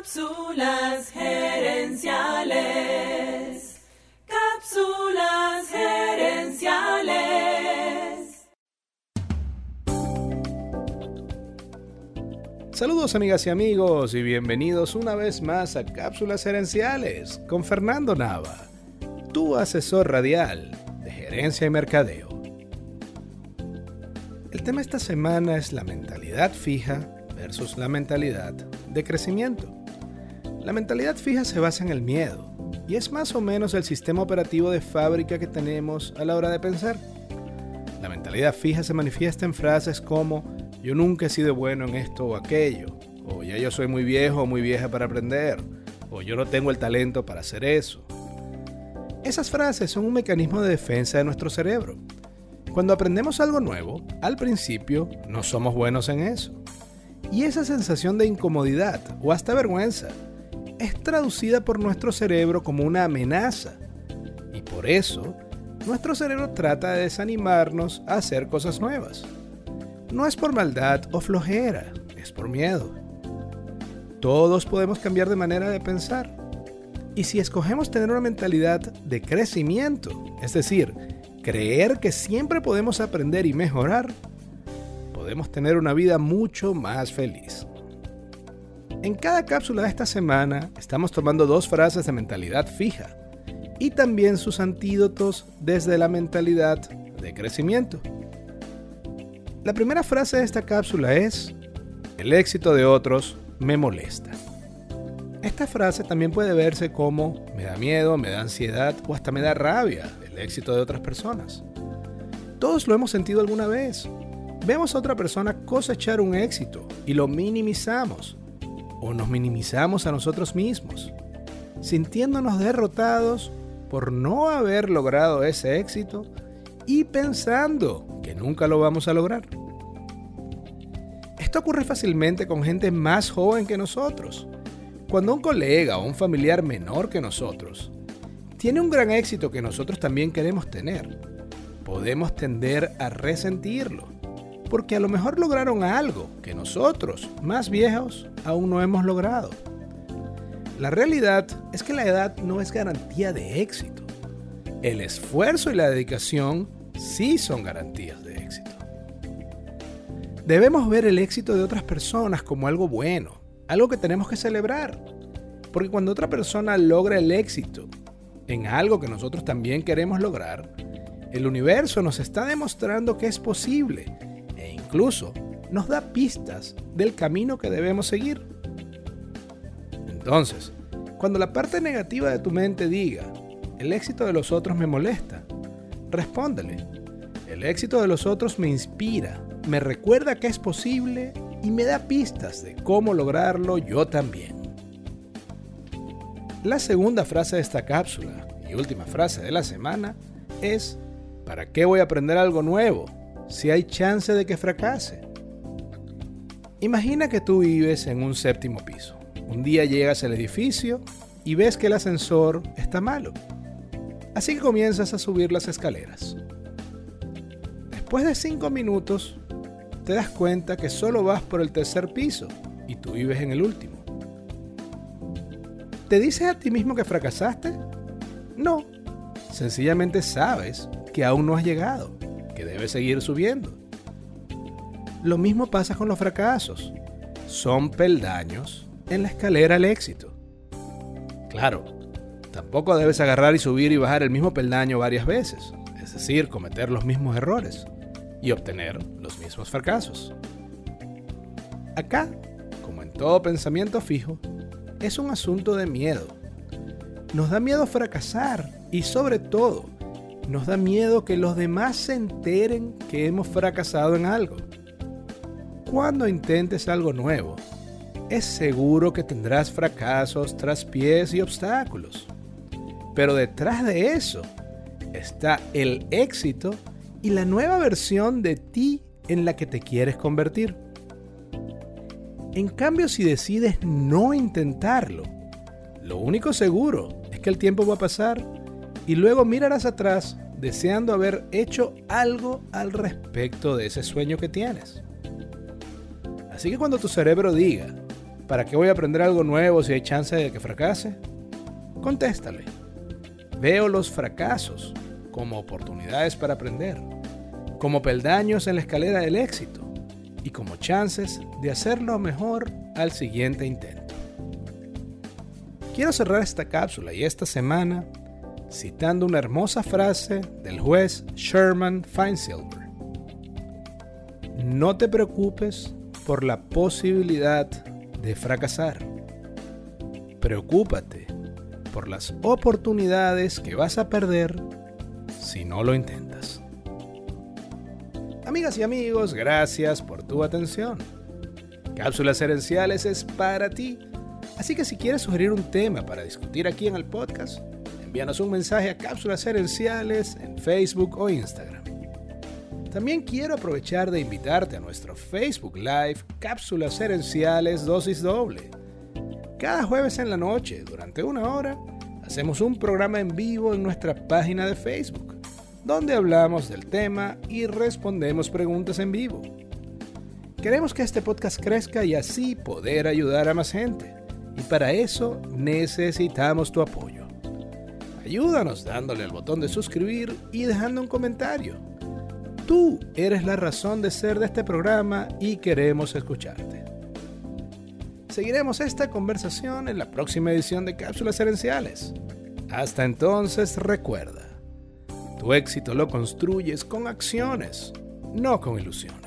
Cápsulas gerenciales. Cápsulas gerenciales. Saludos amigas y amigos y bienvenidos una vez más a Cápsulas Gerenciales con Fernando Nava, tu asesor radial de gerencia y mercadeo. El tema esta semana es la mentalidad fija versus la mentalidad de crecimiento. La mentalidad fija se basa en el miedo y es más o menos el sistema operativo de fábrica que tenemos a la hora de pensar. La mentalidad fija se manifiesta en frases como yo nunca he sido bueno en esto o aquello, o ya yo soy muy viejo o muy vieja para aprender, o yo no tengo el talento para hacer eso. Esas frases son un mecanismo de defensa de nuestro cerebro. Cuando aprendemos algo nuevo, al principio no somos buenos en eso. Y esa sensación de incomodidad o hasta vergüenza es traducida por nuestro cerebro como una amenaza. Y por eso, nuestro cerebro trata de desanimarnos a hacer cosas nuevas. No es por maldad o flojera, es por miedo. Todos podemos cambiar de manera de pensar. Y si escogemos tener una mentalidad de crecimiento, es decir, creer que siempre podemos aprender y mejorar, podemos tener una vida mucho más feliz. En cada cápsula de esta semana estamos tomando dos frases de mentalidad fija y también sus antídotos desde la mentalidad de crecimiento. La primera frase de esta cápsula es, el éxito de otros me molesta. Esta frase también puede verse como me da miedo, me da ansiedad o hasta me da rabia el éxito de otras personas. Todos lo hemos sentido alguna vez. Vemos a otra persona cosechar un éxito y lo minimizamos o nos minimizamos a nosotros mismos, sintiéndonos derrotados por no haber logrado ese éxito y pensando que nunca lo vamos a lograr. Esto ocurre fácilmente con gente más joven que nosotros. Cuando un colega o un familiar menor que nosotros tiene un gran éxito que nosotros también queremos tener, podemos tender a resentirlo porque a lo mejor lograron algo que nosotros, más viejos, aún no hemos logrado. La realidad es que la edad no es garantía de éxito. El esfuerzo y la dedicación sí son garantías de éxito. Debemos ver el éxito de otras personas como algo bueno, algo que tenemos que celebrar. Porque cuando otra persona logra el éxito en algo que nosotros también queremos lograr, el universo nos está demostrando que es posible incluso nos da pistas del camino que debemos seguir. Entonces, cuando la parte negativa de tu mente diga, el éxito de los otros me molesta, respóndele, el éxito de los otros me inspira, me recuerda que es posible y me da pistas de cómo lograrlo yo también. La segunda frase de esta cápsula y última frase de la semana es, ¿para qué voy a aprender algo nuevo si hay chance de que fracase. Imagina que tú vives en un séptimo piso. Un día llegas al edificio y ves que el ascensor está malo. Así que comienzas a subir las escaleras. Después de cinco minutos, te das cuenta que solo vas por el tercer piso y tú vives en el último. ¿Te dices a ti mismo que fracasaste? No, sencillamente sabes que aún no has llegado debe seguir subiendo. Lo mismo pasa con los fracasos. Son peldaños en la escalera al éxito. Claro, tampoco debes agarrar y subir y bajar el mismo peldaño varias veces, es decir, cometer los mismos errores y obtener los mismos fracasos. Acá, como en todo pensamiento fijo, es un asunto de miedo. Nos da miedo fracasar y sobre todo nos da miedo que los demás se enteren que hemos fracasado en algo. Cuando intentes algo nuevo, es seguro que tendrás fracasos, traspiés y obstáculos. Pero detrás de eso está el éxito y la nueva versión de ti en la que te quieres convertir. En cambio, si decides no intentarlo, lo único seguro es que el tiempo va a pasar y luego mirarás atrás deseando haber hecho algo al respecto de ese sueño que tienes. Así que cuando tu cerebro diga, ¿Para qué voy a aprender algo nuevo si hay chance de que fracase? Contéstale. Veo los fracasos como oportunidades para aprender, como peldaños en la escalera del éxito y como chances de hacerlo mejor al siguiente intento. Quiero cerrar esta cápsula y esta semana citando una hermosa frase del juez Sherman Feinsilver. No te preocupes por la posibilidad de fracasar. Preocúpate por las oportunidades que vas a perder si no lo intentas. Amigas y amigos, gracias por tu atención. Cápsulas Herenciales es para ti, así que si quieres sugerir un tema para discutir aquí en el podcast, envíanos un mensaje a Cápsulas Herenciales en Facebook o Instagram. También quiero aprovechar de invitarte a nuestro Facebook Live Cápsulas Herenciales Dosis Doble. Cada jueves en la noche, durante una hora, hacemos un programa en vivo en nuestra página de Facebook, donde hablamos del tema y respondemos preguntas en vivo. Queremos que este podcast crezca y así poder ayudar a más gente. Y para eso necesitamos tu apoyo. Ayúdanos dándole al botón de suscribir y dejando un comentario. Tú eres la razón de ser de este programa y queremos escucharte. Seguiremos esta conversación en la próxima edición de Cápsulas Herenciales. Hasta entonces recuerda, tu éxito lo construyes con acciones, no con ilusiones.